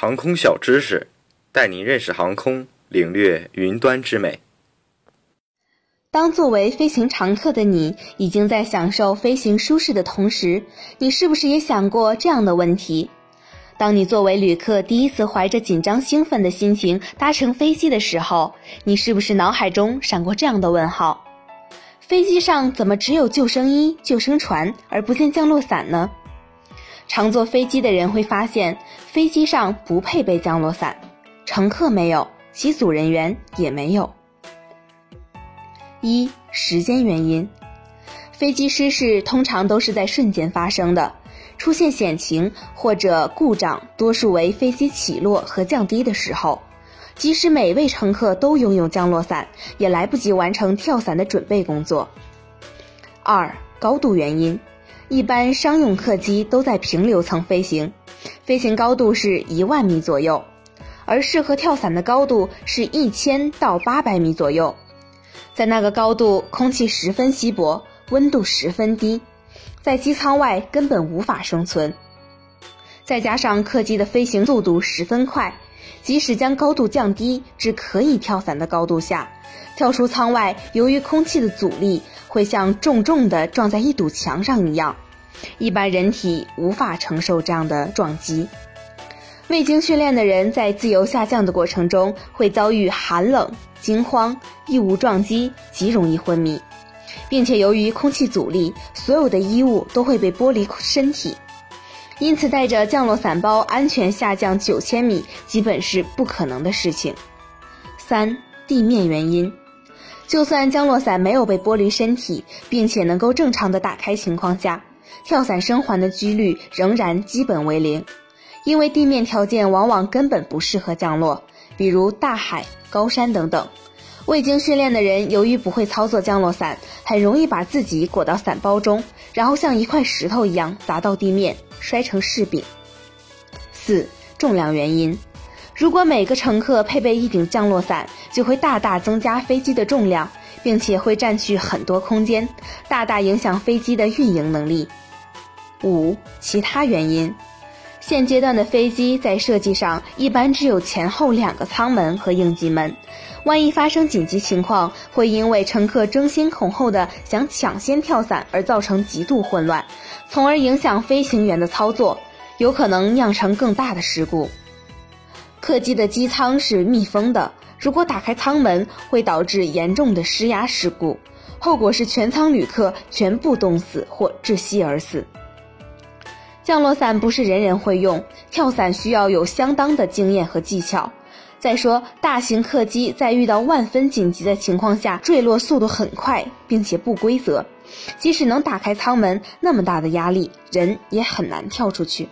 航空小知识，带您认识航空，领略云端之美。当作为飞行常客的你，已经在享受飞行舒适的同时，你是不是也想过这样的问题？当你作为旅客第一次怀着紧张兴奋的心情搭乘飞机的时候，你是不是脑海中闪过这样的问号？飞机上怎么只有救生衣、救生船，而不见降落伞呢？常坐飞机的人会发现，飞机上不配备降落伞，乘客没有，机组人员也没有。一、时间原因，飞机失事通常都是在瞬间发生的，出现险情或者故障，多数为飞机起落和降低的时候。即使每位乘客都拥有降落伞，也来不及完成跳伞的准备工作。二、高度原因。一般商用客机都在平流层飞行，飞行高度是一万米左右，而适合跳伞的高度是一千到八百米左右。在那个高度，空气十分稀薄，温度十分低，在机舱外根本无法生存。再加上客机的飞行速度十分快，即使将高度降低至可以跳伞的高度下，跳出舱外，由于空气的阻力。会像重重的撞在一堵墙上一样，一般人体无法承受这样的撞击。未经训练的人在自由下降的过程中会遭遇寒冷、惊慌、异物撞击，极容易昏迷，并且由于空气阻力，所有的衣物都会被剥离身体，因此带着降落伞包安全下降九千米基本是不可能的事情。三、地面原因。就算降落伞没有被剥离身体，并且能够正常的打开情况下，跳伞生还的几率仍然基本为零，因为地面条件往往根本不适合降落，比如大海、高山等等。未经训练的人由于不会操作降落伞，很容易把自己裹到伞包中，然后像一块石头一样砸到地面，摔成柿饼。四、重量原因。如果每个乘客配备一顶降落伞，就会大大增加飞机的重量，并且会占据很多空间，大大影响飞机的运营能力。五、其他原因，现阶段的飞机在设计上一般只有前后两个舱门和应急门，万一发生紧急情况，会因为乘客争先恐后的想抢先跳伞而造成极度混乱，从而影响飞行员的操作，有可能酿成更大的事故。客机的机舱是密封的，如果打开舱门，会导致严重的失压事故，后果是全舱旅客全部冻死或窒息而死。降落伞不是人人会用，跳伞需要有相当的经验和技巧。再说，大型客机在遇到万分紧急的情况下，坠落速度很快，并且不规则，即使能打开舱门，那么大的压力，人也很难跳出去。